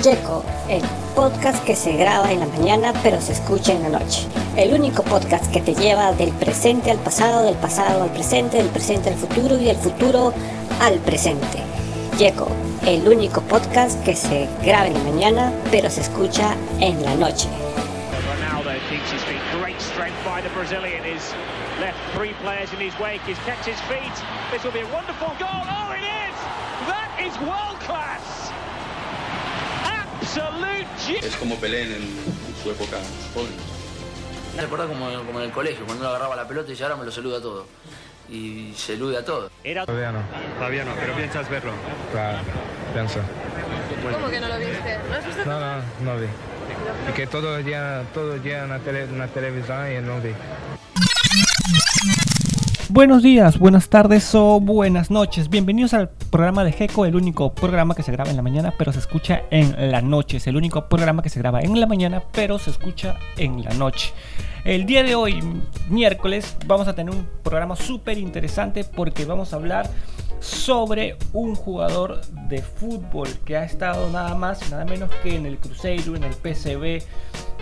Checo, el podcast que se graba en la mañana pero se escucha en la noche. El único podcast que te lleva del presente al pasado, del pasado al presente, del presente al futuro y del futuro al presente. Checo, el único podcast que se graba en la mañana pero se escucha en la noche. That is world class! Es como Pelé en, en su época joven. Me recuerda como, como en el colegio, cuando uno agarraba la pelota y ya ahora me lo saluda a todo. Y se elude a todo. Era Todavía no. Todavía no, pero piensas verlo. Claro, pienso. ¿Cómo que no lo viste? ¿No has visto? No, no, no vi. Y que todo el día, todo el día en la, tele- en la televisión y no vi. Buenos días, buenas tardes o buenas noches. Bienvenidos al programa de GECO, el único programa que se graba en la mañana pero se escucha en la noche. Es el único programa que se graba en la mañana pero se escucha en la noche. El día de hoy, miércoles, vamos a tener un programa súper interesante porque vamos a hablar sobre un jugador de fútbol que ha estado nada más y nada menos que en el Cruzeiro, en el PSV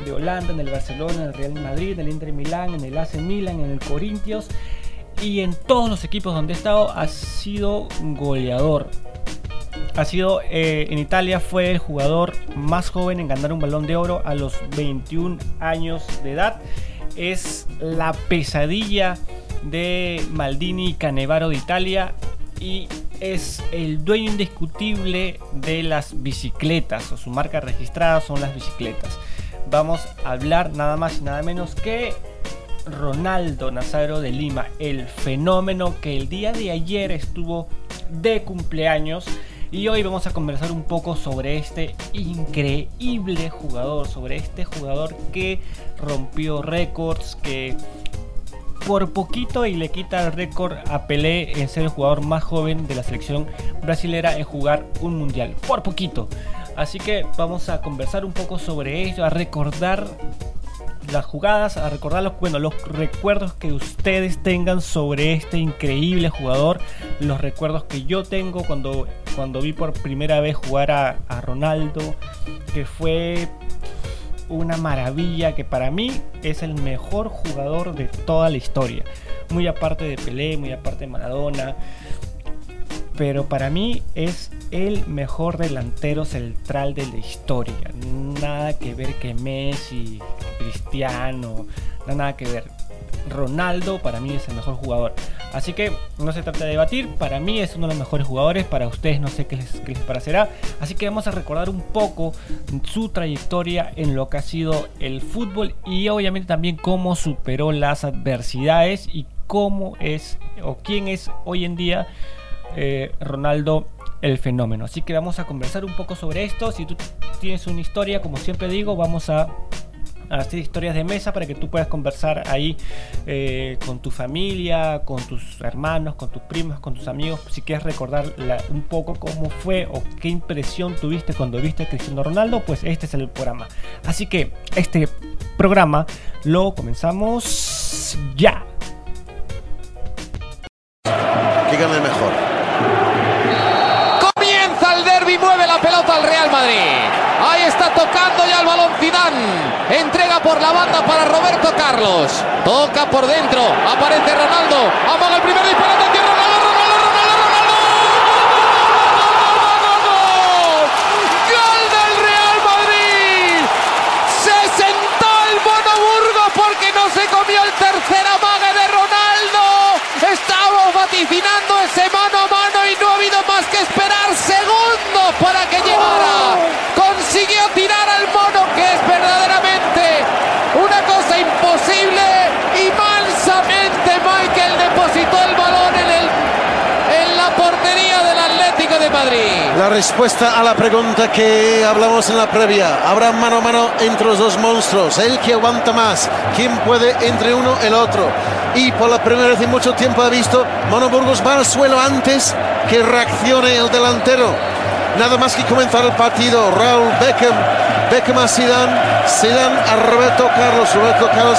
de Holanda, en el Barcelona, en el Real Madrid, en el Inter Milán, en el AC Milan, en el Corinthians y en todos los equipos donde ha estado ha sido goleador. Ha sido eh, en Italia fue el jugador más joven en ganar un balón de oro a los 21 años de edad. Es la pesadilla de Maldini y Canevaro de Italia y es el dueño indiscutible de las bicicletas o su marca registrada son las bicicletas. Vamos a hablar nada más y nada menos que Ronaldo Nazario de Lima, el fenómeno que el día de ayer estuvo de cumpleaños. Y hoy vamos a conversar un poco sobre este increíble jugador, sobre este jugador que rompió récords, que por poquito y le quita el récord a Pelé en ser el jugador más joven de la selección brasilera en jugar un mundial. Por poquito. Así que vamos a conversar un poco sobre ello, a recordar las jugadas, a recordar los, bueno, los recuerdos que ustedes tengan sobre este increíble jugador, los recuerdos que yo tengo cuando, cuando vi por primera vez jugar a, a Ronaldo, que fue una maravilla, que para mí es el mejor jugador de toda la historia, muy aparte de Pelé, muy aparte de Maradona, pero para mí es el mejor delantero central de la historia. Nada que ver que Messi, Cristiano, no, nada que ver. Ronaldo para mí es el mejor jugador. Así que no se trata de debatir, para mí es uno de los mejores jugadores, para ustedes no sé qué les, qué les parecerá. Así que vamos a recordar un poco su trayectoria en lo que ha sido el fútbol y obviamente también cómo superó las adversidades y cómo es o quién es hoy en día eh, Ronaldo el fenómeno. Así que vamos a conversar un poco sobre esto. Si tú tienes una historia, como siempre digo, vamos a hacer historias de mesa para que tú puedas conversar ahí eh, con tu familia, con tus hermanos, con tus primos, con tus amigos. Si quieres recordar un poco cómo fue o qué impresión tuviste cuando viste a Cristiano Ronaldo, pues este es el programa. Así que este programa lo comenzamos ya. mejor. Tocando ya el balón Zidane. Entrega por la banda para Roberto Carlos. Toca por dentro. Aparece Ronaldo. Amaga el primer disparo. Atención, Ronaldo, Ronaldo, porque no se comió el tercer amague de Ronaldo. Vaticinando ese mano a mano y no ha habido más que esperar segundos para que llegara. Consiguió tirar al mono que es verdaderamente una cosa imposible y mansamente Michael depositó el balón en, el, en la portería del Atlético de Madrid. Respuesta a la pregunta que hablamos en la previa. Habrá mano a mano entre los dos monstruos. El que aguanta más. ¿Quién puede entre uno el otro? Y por la primera vez en mucho tiempo ha visto Mono Burgos va al suelo antes que reaccione el delantero. Nada más que comenzar el partido. Raúl Beckham. Beckham a Zidane. Zidane a Roberto Carlos. Roberto Carlos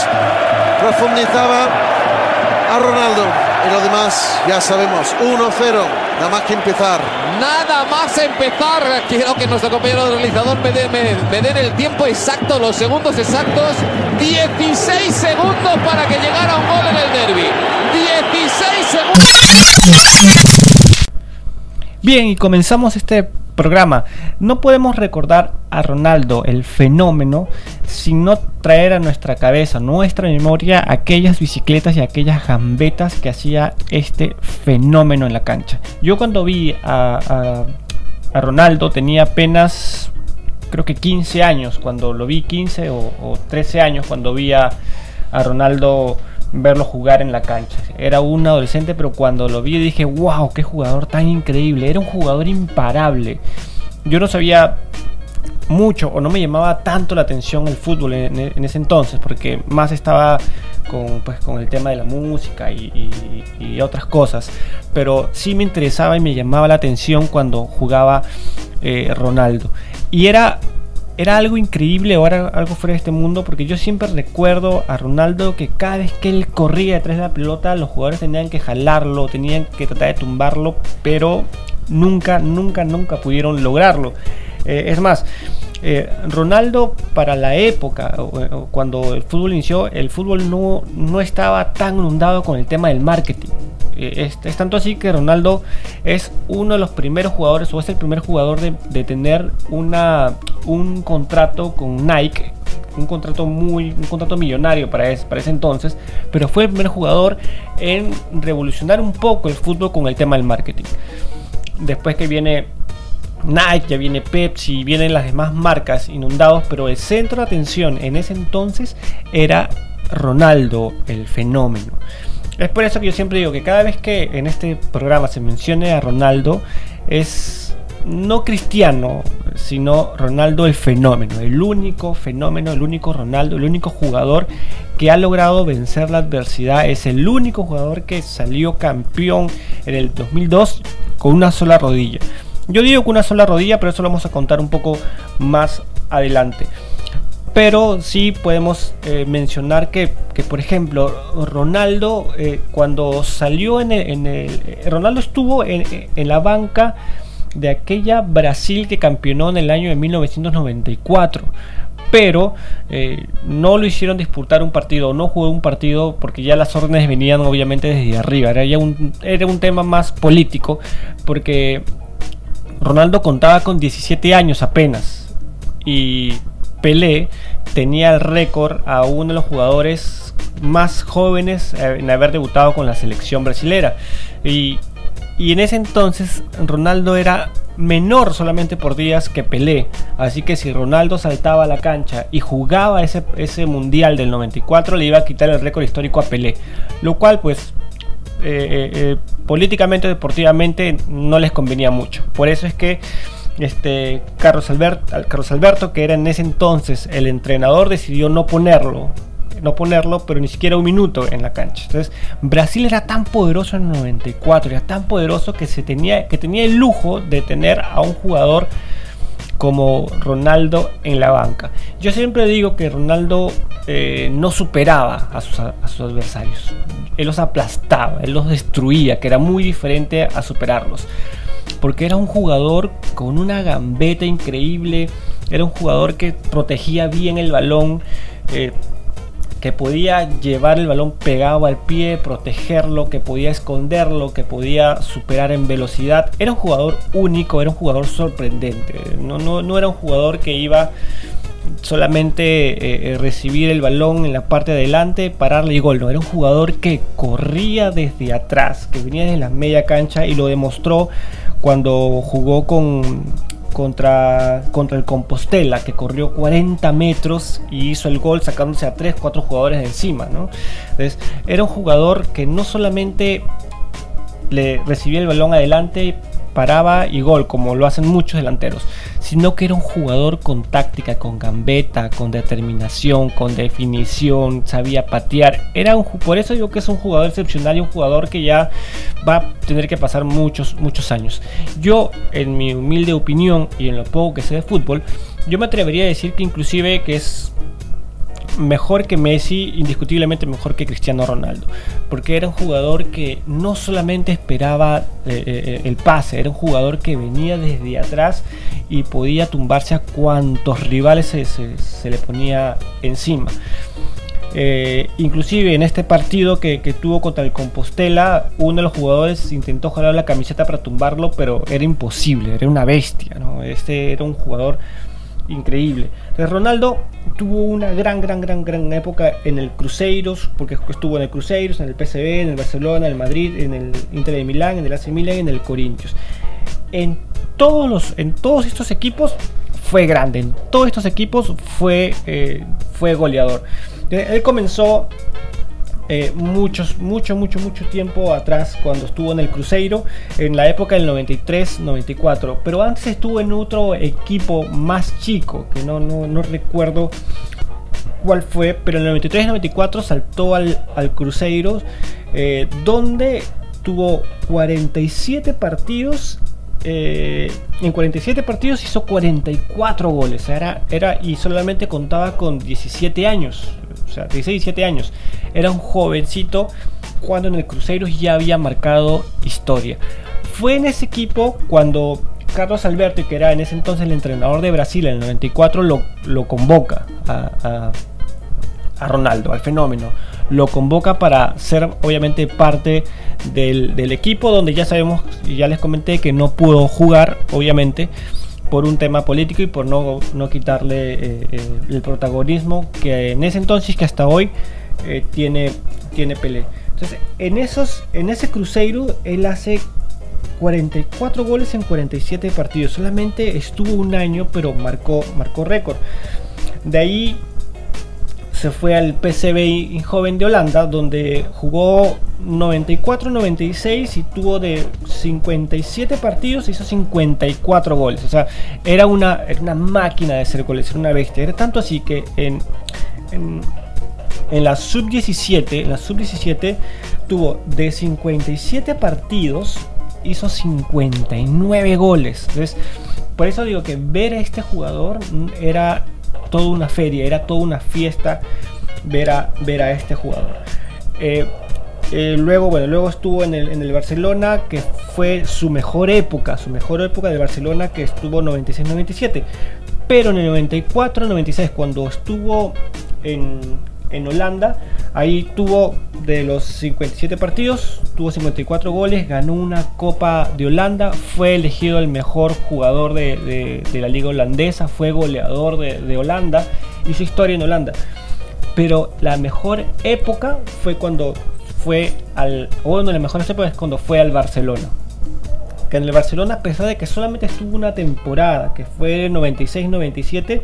profundizaba a Ronaldo. Y lo demás ya sabemos. 1-0, nada más que empezar. Nada más empezar. Quiero que nuestro compañero realizador me dé, me, me den el tiempo exacto, los segundos exactos. 16 segundos para que llegara un gol en el derby. 16 segundos. Bien, y comenzamos este programa. No podemos recordar a Ronaldo, el fenómeno, sin no traer a nuestra cabeza, nuestra memoria, aquellas bicicletas y aquellas gambetas que hacía este fenómeno en la cancha. Yo cuando vi a, Ronaldo tenía apenas, creo que 15 años, cuando lo vi 15 o, o 13 años, cuando vi a, a Ronaldo verlo jugar en la cancha. Era un adolescente, pero cuando lo vi dije, wow, qué jugador tan increíble. Era un jugador imparable. Yo no sabía mucho o no me llamaba tanto la atención el fútbol en, ese entonces, porque más estaba con, pues, con el tema de la música y otras cosas. Pero sí me interesaba y me llamaba la atención cuando jugaba eh, Ronaldo. Y era era algo increíble o era algo fuera de este mundo porque yo siempre recuerdo a Ronaldo que cada vez que él corría detrás de la pelota los jugadores tenían que jalarlo, tenían que tratar de tumbarlo, pero nunca, nunca, nunca pudieron lograrlo. Eh, es más, eh, Ronaldo para la época, o cuando el fútbol inició, el fútbol no, no estaba tan inundado con el tema del marketing. Eh, Es, es tanto así que Ronaldo es uno de los primeros jugadores o es el primer jugador de, de tener una, un contrato con Nike. Un contrato muy un contrato millonario para ese, para ese entonces, pero fue el primer jugador en revolucionar un poco el fútbol con el tema del marketing. Después que viene Nike, viene Pepsi, vienen las demás marcas inundados, pero el centro de atención en ese entonces era Ronaldo, el fenómeno. Es por eso que yo siempre digo que cada vez que en este programa se mencione a Ronaldo es no cristiano, sino Ronaldo el fenómeno, el único fenómeno, el único Ronaldo, el único jugador que ha logrado vencer la adversidad, es el único jugador que salió campeón en el 2002 con una sola rodilla. Yo digo con una sola rodilla, pero eso lo vamos a contar un poco más adelante. Pero sí podemos eh, mencionar que, que, por ejemplo, Ronaldo, eh, cuando salió en el, eh, Ronaldo estuvo en, en la banca de aquella Brasil que campeonó en el año de 1994. Pero no lo hicieron disputar un partido, no jugó un partido porque ya las órdenes venían obviamente desde arriba. Era, ya un, era un tema más político porque Ronaldo contaba con 17 años apenas y Pelé tenía el récord a uno de los jugadores más jóvenes eh, en haber debutado con la selección brasilera. Y, y en ese entonces Ronaldo era menor solamente por días que Pelé. Así que si Ronaldo saltaba a la cancha y jugaba ese, ese mundial del 94, le iba a quitar el récord histórico a Pelé. Lo cual pues eh, eh, eh, políticamente o deportivamente no les convenía mucho. Por eso es que este Carlos Alberto, que era en ese entonces el entrenador, decidió no ponerlo. No ponerlo, pero ni siquiera un minuto en la cancha. Entonces, Brasil era tan poderoso en el 94, era tan poderoso que se tenía, que tenía el lujo de tener a un jugador como Ronaldo en la banca. Yo siempre digo que Ronaldo eh, no superaba a sus, adversarios. Él los aplastaba, él los destruía, que era muy diferente a superarlos. Porque era un jugador con una gambeta increíble, era un jugador que protegía bien el balón, eh, que podía llevar el balón pegado al pie, protegerlo, que podía esconderlo, que podía superar en velocidad. Era un jugador único, era un jugador sorprendente. No, no, no era un jugador que iba solamente eh, recibir el balón en la parte de adelante, pararle y gol. No, era un jugador que corría desde atrás, que venía desde la media cancha y lo demostró cuando jugó con, contra, contra el Compostela, que corrió 40 metros y hizo el gol sacándose a 3, 4 jugadores de encima. ¿no? Era un jugador que no solamente le recibía el balón adelante, paraba y gol, como lo hacen muchos delanteros, sino que era un jugador con táctica, con gambeta, con determinación, con definición, sabía patear. Era un, por eso digo que es un jugador excepcional y un jugador que ya va a tener que pasar muchos, muchos años. Yo, en mi humilde opinión y en lo poco que sé de fútbol, yo me atrevería a decir que inclusive que es mejor que Messi, indiscutiblemente mejor que Cristiano Ronaldo, porque era un jugador que no solamente esperaba eh, eh, el pase, era un jugador que venía desde atrás y podía tumbarse a cuantos rivales se, le ponía encima. Eh, inclusive en este partido que, tuvo contra el Compostela, uno de los jugadores intentó jalar la camiseta para tumbarlo, pero era imposible, era una bestia. Este era un jugador increíble. Ronaldo tuvo una gran, gran, gran, gran época en el Cruzeiro, porque estuvo en el Cruzeiro, en el PSV, en el Barcelona, en el Madrid, en el Inter de Milán, en el AC y en el Corinthians. En todos, los, en todos estos equipos fue grande, en todos estos equipos fue, eh, fue goleador. Él comenzó eh, muchos, mucho, mucho, mucho tiempo atrás cuando estuvo en el Cruzeiro, en la época del 93-94. Pero antes estuvo en otro equipo más chico, que no, no, recuerdo cuál fue, pero en el 93-94 saltó al, al Cruzeiro, eh, donde tuvo 47 partidos eh, en 47 partidos hizo 44 goles. Era, era, y solamente contaba con 17 años. O sea, 16, 17 años. Era un jovencito cuando en el Cruzeiro ya había marcado historia. Fue en ese equipo cuando Carlos Alberto, que era en ese entonces el entrenador de Brasil en el 94, lo, lo convoca a, Ronaldo, al fenómeno. Lo convoca para ser obviamente parte del, equipo donde ya sabemos, ya les comenté que no pudo jugar, obviamente, por un tema político y por no, no quitarle eh, eh, el protagonismo que en ese entonces, que hasta hoy, eh, tiene, tiene Pelé. Entonces, en, esos, en ese Cruzeiro, él hace 44 goles en 47 partidos. Solamente estuvo un año, pero marcó, marcó récord. De ahí se fue al PSV joven de Holanda, donde jugó 94-96 y tuvo de 57 partidos, hizo 54 goles. O sea, era una, una máquina de hacer goles, era una bestia. Era tanto así que en, en, la sub-17, la sub-17 tuvo de 57 partidos, hizo 59 goles. Entonces, por eso digo que ver a este jugador era toda una feria, era toda una fiesta ver a, ver a este jugador. Eh, eh, luego, bueno, luego estuvo en el, en el, Barcelona, que fue su mejor época, su mejor época de Barcelona, que estuvo 96-97. Pero en el 94-96, cuando estuvo en, en Holanda. Ahí tuvo de los 57 partidos, tuvo 54 goles, ganó una Copa de Holanda, fue elegido el mejor jugador de, la liga holandesa, fue goleador de, Holanda, hizo historia en Holanda. Pero la mejor época fue cuando fue al, una de las mejores es cuando fue al Barcelona. Que en el Barcelona, a pesar de que solamente estuvo una temporada, que fue 96-97,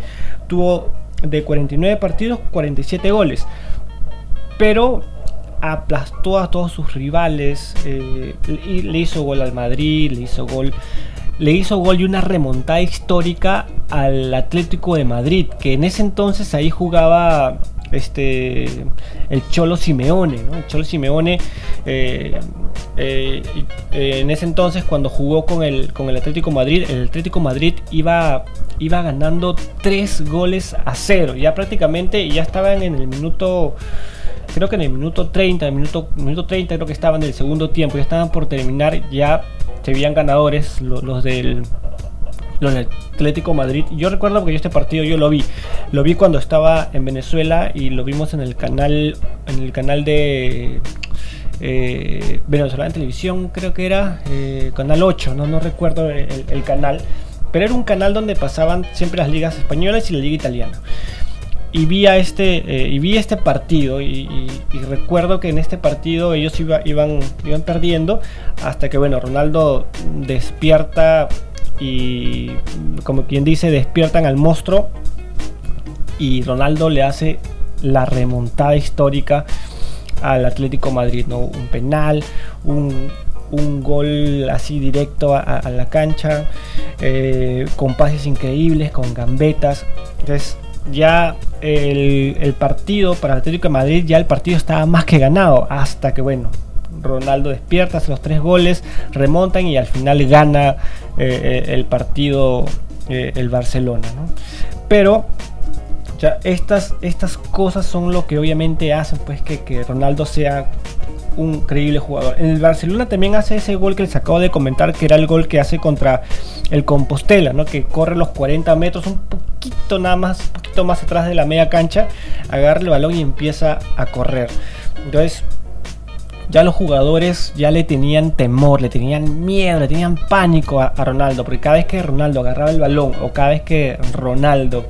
tuvo de 49 partidos, 47 goles. Pero aplastó a todos sus rivales. Eh, y le hizo gol al Madrid, le hizo gol. Le hizo gol y una remontada histórica al Atlético de Madrid, que en ese entonces ahí jugaba este el Cholo Simeone, El Cholo Simeone eh, eh, en ese entonces cuando jugó con el, con el Atlético Madrid, el Atlético Madrid iba, iba ganando 3 goles a 0, ya prácticamente ya estaban en el minuto creo que en el minuto 30, el minuto, minuto 30 creo que estaban en el segundo tiempo, ya estaban por terminar, ya se veían ganadores los del los del Atlético Madrid. Yo recuerdo porque yo este partido yo lo vi. Lo vi cuando estaba en Venezuela y lo vimos en el canal en el canal de eh, Venezuela en televisión, creo que era eh, canal 8, no no recuerdo el, canal, pero era un canal donde pasaban siempre las ligas españolas y la liga italiana. Y vi, a este, eh, y vi este partido y, recuerdo que en este partido ellos iban, iban perdiendo hasta que bueno, Ronaldo despierta y como quien dice despiertan al monstruo y Ronaldo le hace la remontada histórica al Atlético Madrid, ¿no? Un penal, un, gol así directo a, la cancha, eh, con pases increíbles, con gambetas. Entonces ya el, el, partido para el Atlético de Madrid, ya el partido estaba más que ganado, hasta que bueno, Ronaldo despierta, hace los tres goles, remontan y al final gana eh, eh, el partido eh, el Barcelona. Pero sea, estas, estas cosas son lo que obviamente hacen pues que, que Ronaldo sea un increíble jugador. En el Barcelona también hace ese gol que les acabo de comentar, que era el gol que hace contra el Compostela, ¿no? que corre los 40 metros, un poquito nada más, un poquito más atrás de la media cancha, agarra el balón y empieza a correr. Entonces, ya los jugadores ya le tenían temor, le tenían miedo, le tenían pánico a, Ronaldo, porque cada vez que Ronaldo agarraba el balón o cada vez que Ronaldo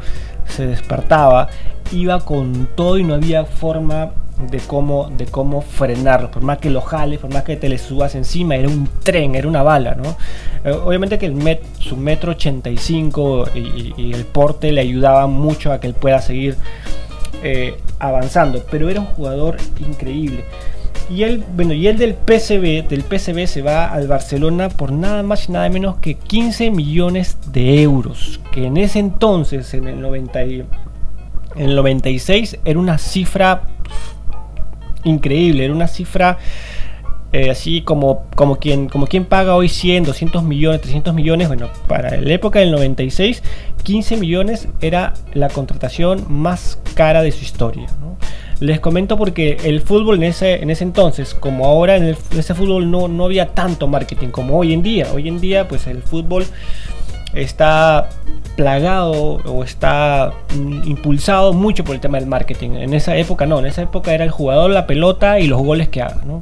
se despertaba, iba con todo y no había forma de cómo, de cómo frenarlo. Por más que lo jales, por más que te le subas encima, era un tren, era una bala, ¿no? Eh, obviamente que su metro 85 y, y, y, el porte le ayudaba mucho a que él pueda seguir eh, avanzando, pero era un jugador increíble. Y él, bueno, y él del PSV, del PSV se va al Barcelona por nada más y nada menos que 15 millones de euros, que en ese entonces, en el 90 y, en el 96 era una cifra increíble, era una cifra eh, así como, como, quien, como quien paga hoy 100, 200 millones, 300 millones. Bueno, para la época del 96, 15 millones era la contratación más cara de su historia. Les comento porque el fútbol en ese, en ese entonces, como ahora en, el, ese fútbol no, no había tanto marketing como hoy en día. Hoy en día, pues el fútbol está plagado o está mm, impulsado mucho por el tema del marketing. En esa época no, en esa época era el jugador, la pelota y los goles que haga. ¿no?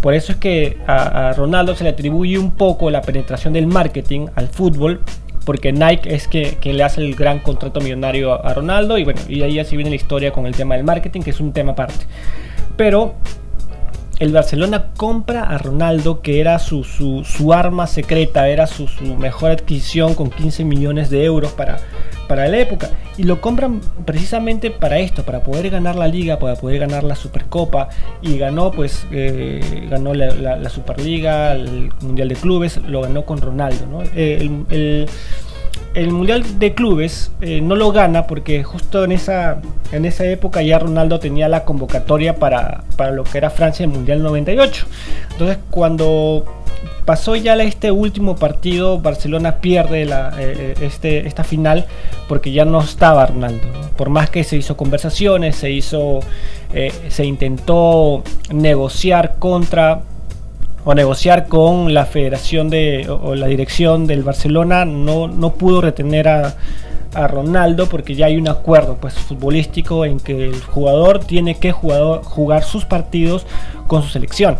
Por eso es que a, Ronaldo se le atribuye un poco la penetración del marketing al fútbol, porque Nike es que, quien le hace el gran contrato millonario a Ronaldo y bueno, y ahí así viene la historia con el tema del marketing, que es un tema aparte. Pero el Barcelona compra a Ronaldo, que era su, su, su arma secreta, era su, mejor adquisición con 15 millones de euros para, para la época. Y lo compran precisamente para esto, para poder ganar la liga, para poder ganar la Supercopa. Y ganó, pues, eh, ganó la, Superliga, el Mundial de Clubes, lo ganó con Ronaldo. ¿no? Eh, el, el Mundial de Clubes eh, no lo gana porque justo en esa, en esa época ya Ronaldo tenía la convocatoria para, para lo que era Francia el Mundial 98. Entonces cuando pasó ya este último partido, Barcelona pierde la, eh, este, esta final porque ya no estaba Ronaldo. Por más que se hizo conversaciones, se hizo, eh, se intentó negociar contra o negociar con la federación de o, la dirección del Barcelona no, no pudo retener a, a, Ronaldo porque ya hay un acuerdo pues futbolístico en que el jugador tiene que jugador, jugar sus partidos con su selección.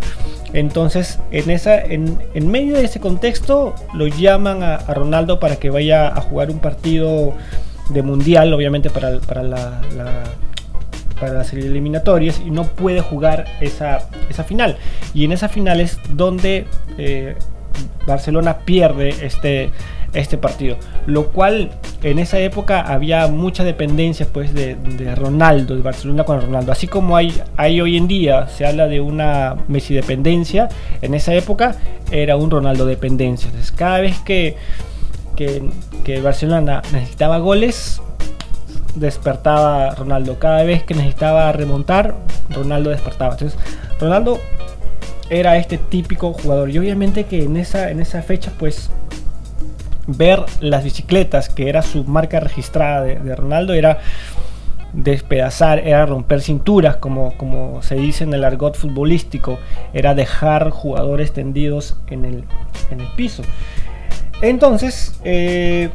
Entonces en esa en, en medio de ese contexto lo llaman a, a, Ronaldo para que vaya a jugar un partido de mundial obviamente para, para la, la para las eliminatorias y no puede jugar esa, esa final. Y en esa final es donde eh, Barcelona pierde este, este partido. Lo cual en esa época había mucha dependencia pues, de, de, Ronaldo, de Barcelona con Ronaldo. Así como hay, hay hoy en día, se habla de una Messi dependencia, en esa época era un Ronaldo dependencia. Entonces cada vez que, que, que Barcelona necesitaba goles, despertaba Ronaldo. Cada vez que necesitaba remontar, Ronaldo despertaba. Entonces, Ronaldo era este típico jugador. Y obviamente que en esa, en fecha, pues, ver las bicicletas, que era su marca registrada de, de Ronaldo, era despedazar, era romper cinturas, como, como se dice en el argot futbolístico, era dejar jugadores tendidos en el, en el piso. Entonces, eh,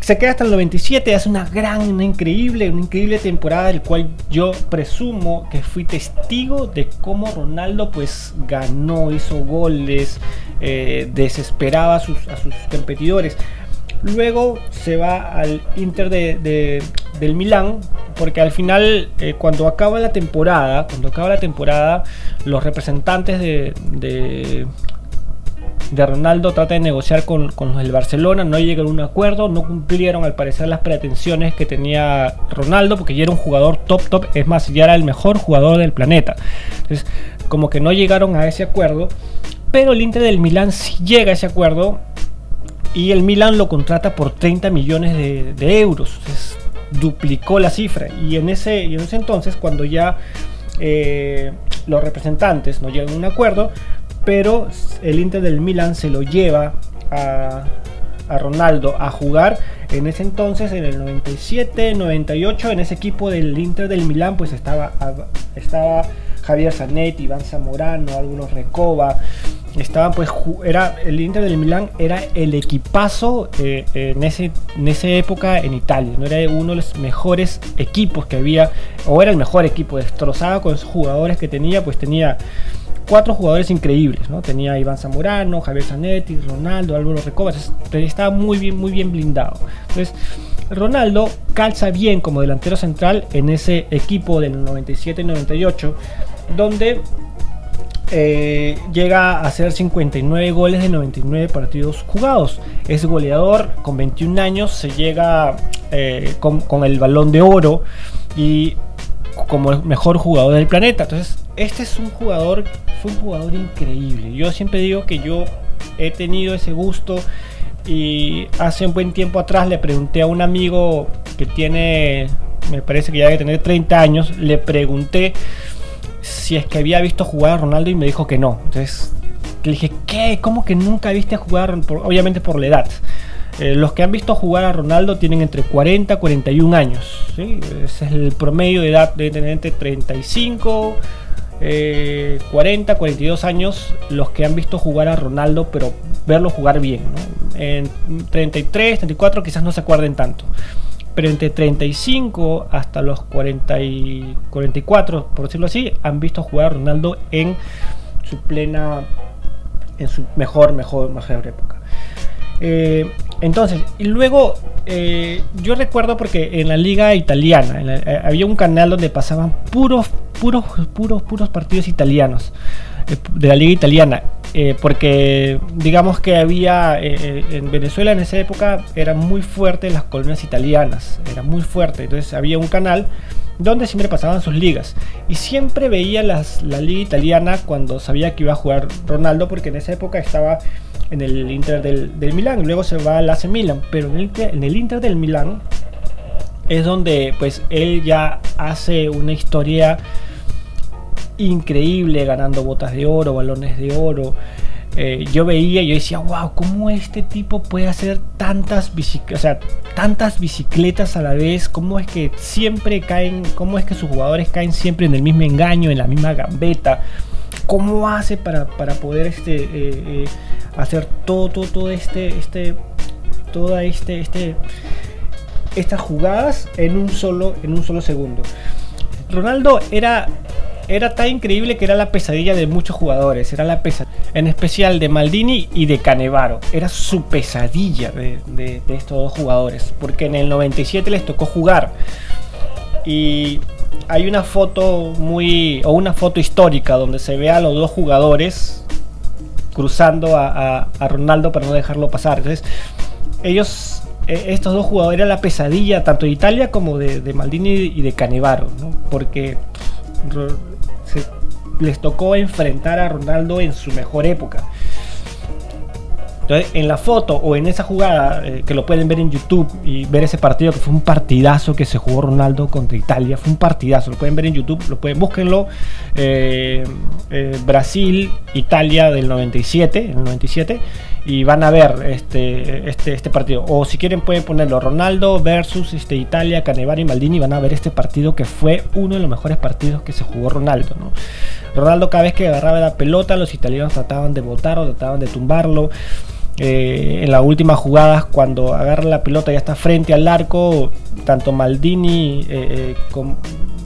se queda hasta el 97, hace una gran, una increíble, una increíble temporada, del cual yo presumo que fui testigo de cómo Ronaldo pues ganó, hizo goles, eh, desesperaba a sus, a sus, competidores. Luego se va al Inter de, de, del Milán, porque al final, eh, cuando acaba la temporada, cuando acaba la temporada, los representantes de de Ronaldo trata de negociar con, con, los del Barcelona, no llegan a un acuerdo, no cumplieron al parecer las pretensiones que tenía Ronaldo, porque ya era un jugador top top, es más, ya era el mejor jugador del planeta. Entonces, como que no llegaron a ese acuerdo, pero el Inter del Milán sí llega a ese acuerdo y el Milán lo contrata por 30 millones de, de euros. Entonces, duplicó la cifra y en ese, en ese entonces cuando ya eh, los representantes no llegan a un acuerdo pero el Inter del Milan se lo lleva a, Ronaldo a jugar En ese entonces, en el 97, 98, en ese equipo del Inter del Milán, pues estaba, estaba Javier Zanetti, Iván Zamorano, algunos Recoba. Estaban pues, era, el Inter del Milán era el equipazo eh, en, ese, en esa época en Italia. ¿no? Era uno de los mejores equipos que había, o era el mejor equipo, destrozaba con esos jugadores que tenía, pues tenía cuatro jugadores increíbles, ¿no? Tenía Iván Zamorano, Javier Zanetti, Ronaldo, Álvaro Recoba, estaba muy bien, muy bien blindado. Entonces, Ronaldo calza bien como delantero central en ese equipo del 97 y 98, donde eh, llega a hacer 59 goles de 99 partidos jugados. Es goleador con 21 años, se llega eh, con, con, el balón de oro y como el mejor jugador del planeta. Entonces, este es un jugador, fue un jugador increíble. Yo siempre digo que yo he tenido ese gusto y hace un buen tiempo atrás le pregunté a un amigo que tiene, me parece que ya debe tener 30 años, le pregunté si es que había visto jugar a Ronaldo y me dijo que no. Entonces le dije, ¿qué? ¿Cómo que nunca viste jugar? obviamente por la edad. Eh, los que han visto jugar a Ronaldo tienen entre 40 y 41 años. Ese es el promedio de edad de entre 35, 40, 42 años los que han visto jugar a Ronaldo, pero verlo jugar bien. En 33, 34 quizás no se acuerden tanto. Pero entre 35 hasta los 40 y 44, por decirlo así, han visto jugar a Ronaldo en su plena, en su mejor, mejor, mejor época. Eh, entonces, y luego eh, yo recuerdo porque en la liga italiana eh, había un canal donde pasaban puros, puros, puros, puros partidos italianos de la liga italiana. porque digamos que había en Venezuela en esa época eran muy fuertes las colonias italianas, era muy fuerte. Entonces había un canal donde siempre pasaban sus ligas. Y siempre veía las, la liga italiana cuando sabía que iba a jugar Ronaldo, porque en esa época estaba en el Inter del, del Milán, luego se va al AC Milan, pero en el, Inter del Milán es donde pues él ya hace una historia increíble ganando botas de oro, balones de oro. Eh, yo veía yo decía, wow, ¿cómo este tipo puede hacer tantas, o sea, tantas bicicletas a la vez? ¿Cómo es que siempre caen, cómo es que sus jugadores caen siempre en el mismo engaño, en la misma gambeta? ¿Cómo hace para, para poder este, eh, eh, hacer todo, todo, todo este, este, toda este, este, estas jugadas en un solo, en un solo segundo. Ronaldo era, era tan increíble que era la pesadilla de muchos jugadores, era la pesadilla, en especial de Maldini y de Canevaro. Era su pesadilla de, de estos dos jugadores, porque en el 97 les tocó jugar. Y hay una foto muy, o una foto histórica donde se ve a los dos jugadores cruzando a, Ronaldo para no dejarlo pasar. Entonces, ellos, e, estos dos jugadores eran la pesadilla tanto de Italia como de, Maldini y de Canevaro, porque les tocó enfrentar a Ronaldo en su mejor época. Entonces, en la foto o en esa jugada eh, que lo pueden ver en YouTube y ver ese partido que fue un partidazo que se jugó Ronaldo contra Italia, fue un partidazo, lo pueden ver en YouTube, lo pueden búsquenlo. Eh, eh, Brasil, Italia del 97, el 97 y van a ver este, este, este partido. O si quieren pueden ponerlo Ronaldo versus este, Italia, Canevaro y Maldini. Van a ver este partido que fue uno de los mejores partidos que se jugó Ronaldo. Ronaldo cada vez que agarraba la pelota los italianos trataban de botarlo, trataban de tumbarlo. Eh, en las últimas jugadas, cuando agarra la pelota y está frente al arco, tanto Maldini eh,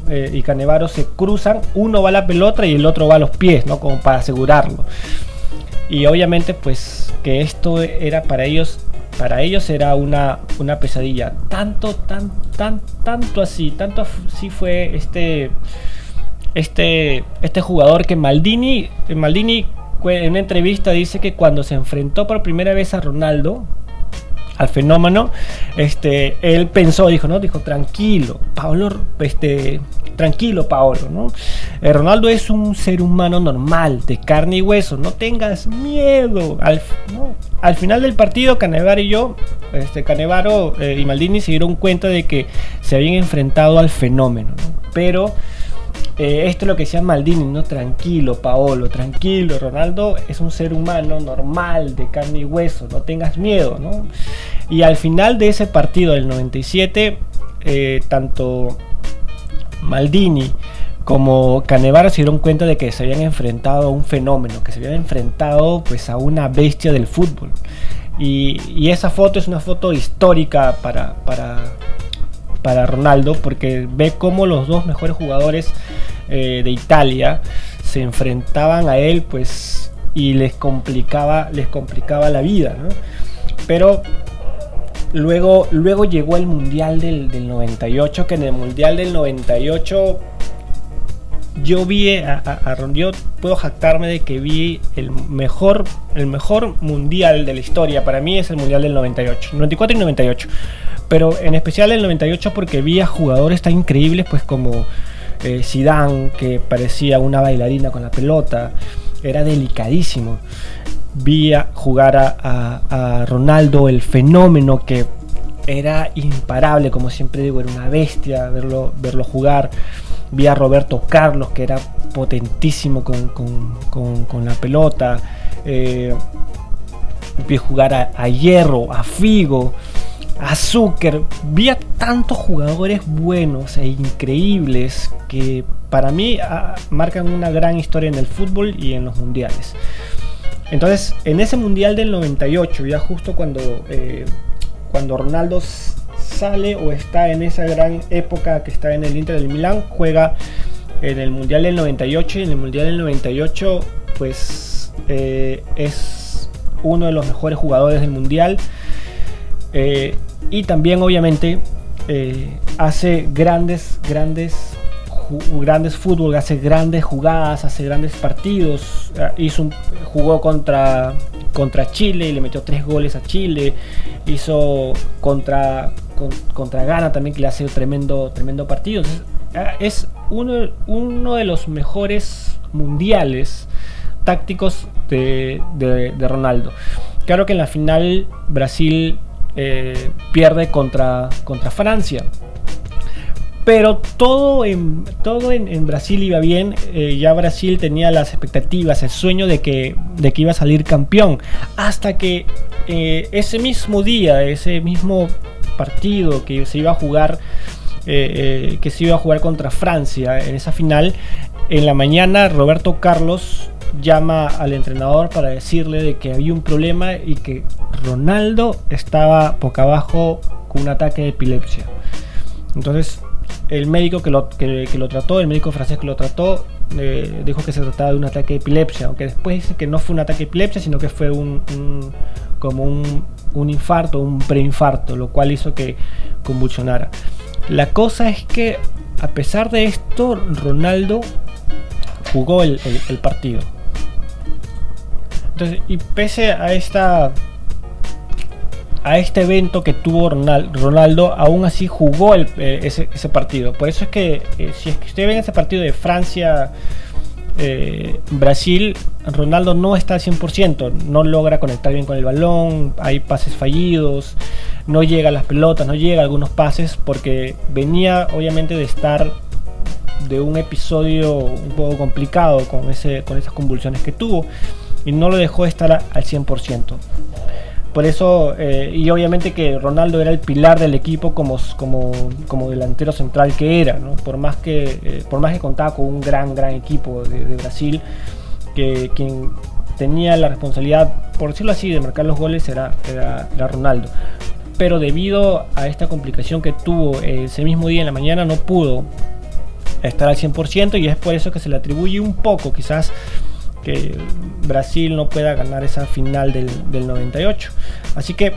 eh, y Canevaro se cruzan, uno va a la pelota y el otro va a los pies, ¿no? Como para asegurarlo. Y obviamente, pues que esto era para ellos, para ellos era una, una pesadilla. Tanto, tan, tan, tanto así, tanto así fue este, este, este jugador que Maldini, Maldini en una entrevista dice que cuando se enfrentó por primera vez a Ronaldo, al fenómeno, este, él pensó, dijo, ¿no? Dijo, tranquilo, Pablo, este, tranquilo, Paolo, ¿no? Eh, Ronaldo es un ser humano normal, de carne y hueso, no tengas miedo. Al, al final del partido, Canevaro y yo, este, Canevaro eh, y Maldini se dieron cuenta de que se habían enfrentado al fenómeno, Pero eh, esto es lo que decía Maldini, no tranquilo, Paolo, tranquilo, Ronaldo es un ser humano normal, de carne y hueso, no tengas miedo, ¿no? Y al final de ese partido del 97, eh, tanto Maldini como Canevaro se dieron cuenta de que se habían enfrentado a un fenómeno, que se habían enfrentado pues a una bestia del fútbol. Y, y esa foto es una foto histórica para, para, para Ronaldo porque ve cómo los dos mejores jugadores eh, de Italia se enfrentaban a él pues y les complicaba les complicaba la vida ¿no? pero luego luego llegó el mundial del, del 98 que en el mundial del 98 yo vi a, a, a, puedo jactarme de que vi el mejor el mejor mundial de la historia para mí es el mundial del 98 94 y 98 pero en especial el 98 porque vi a jugadores tan increíbles pues como eh, Zidane que parecía una bailarina con la pelota. Era delicadísimo. Vi a jugar a, Ronaldo el fenómeno que era imparable como siempre digo era una bestia verlo verlo jugar. Vi a Roberto Carlos que era potentísimo con, con, con, la pelota. Eh, vi jugar a Hierro a Figo a Zucker, vi a tantos jugadores buenos e increíbles que para mí ah, marcan una gran historia en el fútbol y en los mundiales. Entonces, en ese mundial del 98, ya justo cuando, eh, cuando Ronaldo sale o está en esa gran época que está en el Inter del Milán, juega en el mundial del 98 y en el mundial del 98, pues eh, es uno de los mejores jugadores del mundial. Eh, y también obviamente eh, hace grandes, grandes, grandes fútbol, hace grandes jugadas, hace grandes partidos. Eh, hizo jugó contra, contra Chile y le metió tres goles a Chile. Hizo contra, con, contra Ghana también que le hace tremendo, tremendo partido. Entonces, es uno, uno de los mejores mundiales tácticos de, de Ronaldo. Claro que en la final Brasil eh, pierde contra, contra Francia. Pero todo en, todo en, Brasil iba bien. Eh, ya Brasil tenía las expectativas, el sueño de que, de que iba a salir campeón. Hasta que eh, ese mismo día, ese mismo partido que se iba a jugar, que se iba a jugar contra Francia en esa final, en la mañana Roberto Carlos llama al entrenador para decirle de que había un problema y que Ronaldo estaba boca abajo con un ataque de epilepsia. Entonces el médico que lo, que, lo trató, el médico francés que lo trató, eh, dijo que se trataba de un ataque de epilepsia, aunque después dice que no fue un ataque de epilepsia, sino que fue un, un como un, un infarto, un preinfarto, lo cual hizo que convulsionara. La cosa es que a pesar de esto, Ronaldo jugó el, partido. Entonces, y pese a esta a este evento que tuvo Ronaldo, aún así jugó el, eh, ese, partido. Por eso es que eh, si es que usted ve ese partido de Francia eh, Brasil, Ronaldo no está al 100%, no logra conectar bien con el balón, hay pases fallidos, no llega a las pelotas, no llega a algunos pases porque venía obviamente de estar de un episodio un poco complicado con, ese, con esas convulsiones que tuvo y no lo dejó estar al 100%. Por eso, eh, y obviamente que Ronaldo era el pilar del equipo como, como, como delantero central que era, ¿no? por, más que, eh, por más que contaba con un gran, gran equipo de, Brasil, que quien tenía la responsabilidad, por decirlo así, de marcar los goles era, era, era Ronaldo. Pero debido a esta complicación que tuvo ese mismo día en la mañana, no pudo estar al 100% y es por eso que se le atribuye un poco quizás que Brasil no pueda ganar esa final del, del 98. Así que,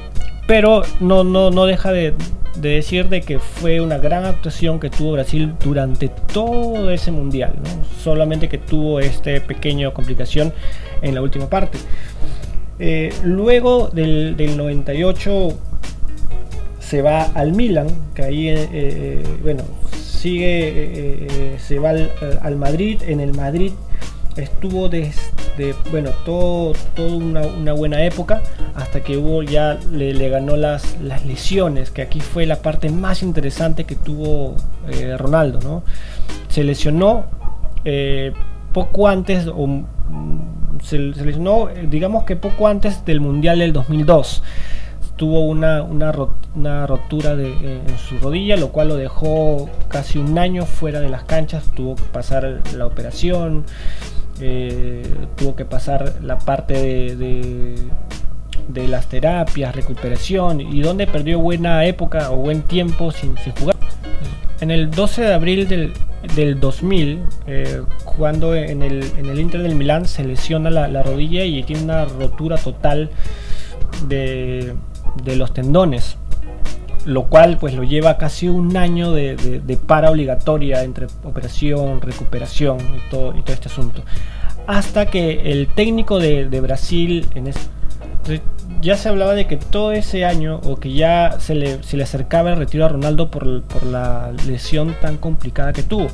pero no, no, no deja de, de, decir de que fue una gran actuación que tuvo Brasil durante todo ese mundial, ¿no? solamente que tuvo esta pequeña complicación en la última parte. Eh, luego del, del, 98 se va al Milan, que ahí, eh, eh, bueno, sigue, eh, eh, se va al, Madrid, en el Madrid estuvo desde, bueno, todo, todo una, una, buena época hasta que hubo ya le, ganó las, lesiones, que aquí fue la parte más interesante que tuvo eh, Ronaldo, ¿no? Se lesionó eh, poco antes, o mm, se, se lesionó, eh, digamos que poco antes del Mundial del 2002. Tuvo una, una, rot- una rotura de, eh, en su rodilla, lo cual lo dejó casi un año fuera de las canchas. Tuvo que pasar la operación, eh, tuvo que pasar la parte de, de- las terapias, recuperación y donde perdió buena época o buen tiempo sin, sin jugar. En el 12 de abril del, del 2000, eh, jugando en el, en el Inter del Milán, se lesiona la, la rodilla y tiene una rotura total de, de los tendones lo cual pues lo lleva casi un año de, de- de para obligatoria entre operación, recuperación y todo, y todo este asunto. Hasta que el técnico de, de Brasil en es- ya se hablaba de que todo ese año o que ya se le, se le acercaba el retiro a Ronaldo por, por la lesión tan complicada que tuvo.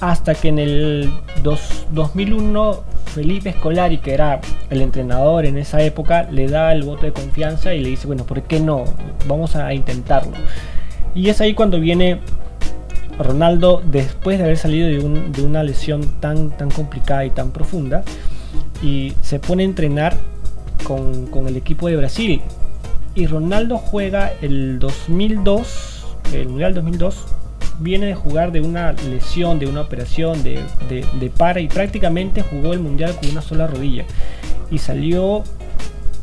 Hasta que en el dos- 2001 Felipe Scolari, que era el entrenador en esa época, le da el voto de confianza y le dice, bueno, ¿por qué no? Vamos a intentarlo. Y es ahí cuando viene Ronaldo, después de haber salido de una lesión tan, tan complicada y tan profunda, y se pone a entrenar con, con el equipo de Brasil. Y Ronaldo juega el 2002, el Mundial 2002, viene de jugar de una lesión, de una operación, de, de- para y prácticamente jugó el Mundial con una sola rodilla. Y salió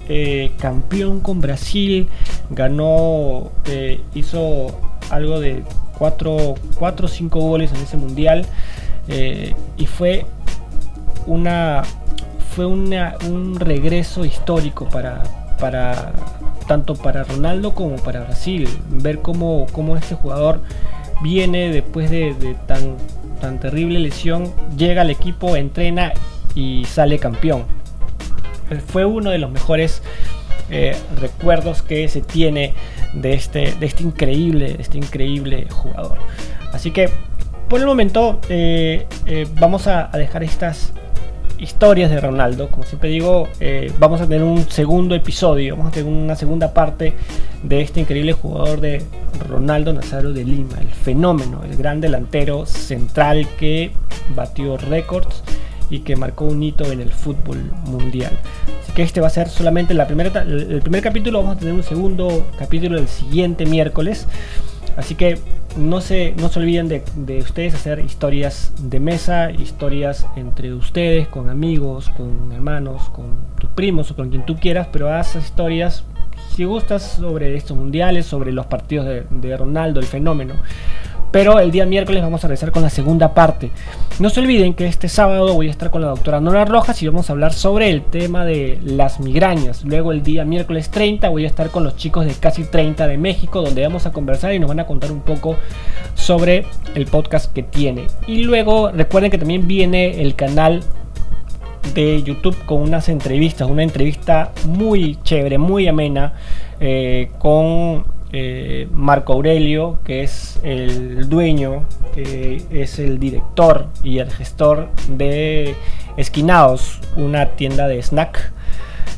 eh, campeón con Brasil, ganó, eh, hizo algo de 4 o 5 goles en ese Mundial. eh, y fue una fue una- un regreso histórico para, para tanto para Ronaldo como para Brasil. Ver cómo, cómo este jugador viene después de, tan, tan terrible lesión, llega al equipo, entrena y sale campeón. Eh, Fue uno de los mejores eh, recuerdos que se tiene de este, de este increíble, este increíble jugador. Así que por el momento eh, vamos a, a dejar estas historias de Ronaldo. Como siempre digo, eh, vamos a tener un segundo episodio, vamos a tener una segunda parte de este increíble jugador de Ronaldo Nazario de Lima, el fenómeno, el gran delantero central que batió récords y que marcó un hito en el fútbol mundial. Así que este va a ser solamente la primera, el primer capítulo, vamos a tener un segundo capítulo el siguiente miércoles. Así que no se, no se olviden de, de ustedes hacer historias de mesa, historias entre ustedes, con amigos, con hermanos, con tus primos o con quien tú quieras, pero haz historias, si gustas, sobre estos mundiales, sobre los partidos de, de Ronaldo, el fenómeno. Pero el día miércoles vamos a regresar con la segunda parte. No se olviden que este sábado voy a estar con la doctora Nora Rojas y vamos a hablar sobre el tema de las migrañas. Luego el día miércoles 30 voy a estar con los chicos de Casi 30 de México donde vamos a conversar y nos van a contar un poco sobre el podcast que tiene. Y luego recuerden que también viene el canal de YouTube con unas entrevistas, una entrevista muy chévere, muy amena, eh, con eh, Marco Aurelio, que es el dueño, es el director y el gestor de Esquinaos, una tienda de snack,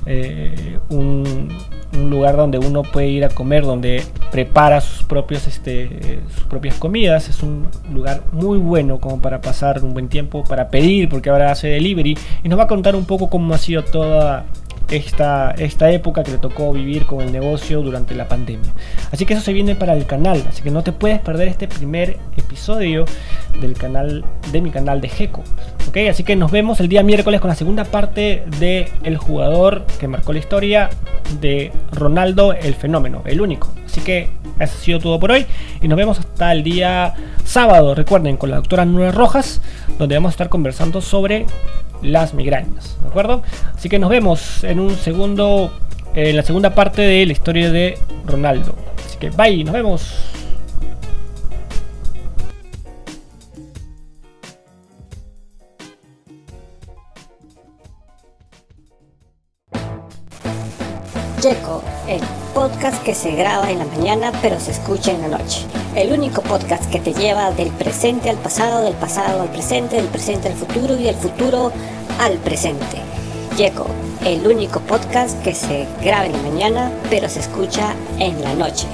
eh, un, lugar donde uno puede ir a comer, donde prepara sus este, sus propias comidas. Es un lugar muy bueno como para pasar un buen tiempo, para pedir, porque ahora hace delivery. Y nos va a contar un poco cómo ha sido toda esta, esta época que le tocó vivir con el negocio durante la pandemia. Así que eso se viene para el canal, así que no te puedes perder este primer episodio del canal de mi canal de Geco. ¿ok? Así que nos vemos el día miércoles con la segunda parte de el jugador que marcó la historia de Ronaldo el fenómeno, el único. Así que eso ha sido todo por hoy y nos vemos hasta el día sábado, recuerden, con la doctora Nura Rojas, donde vamos a estar conversando sobre las migrañas, ¿de acuerdo? Así que nos vemos en un segundo, en la segunda parte de la historia de Ronaldo. Así que bye, nos vemos. Checo, el podcast que se graba en la mañana pero se escucha en la noche. El único podcast que te lleva del presente al pasado, del pasado al presente, del presente al futuro y del futuro al presente. Checo, el único podcast que se graba en la mañana pero se escucha en la noche.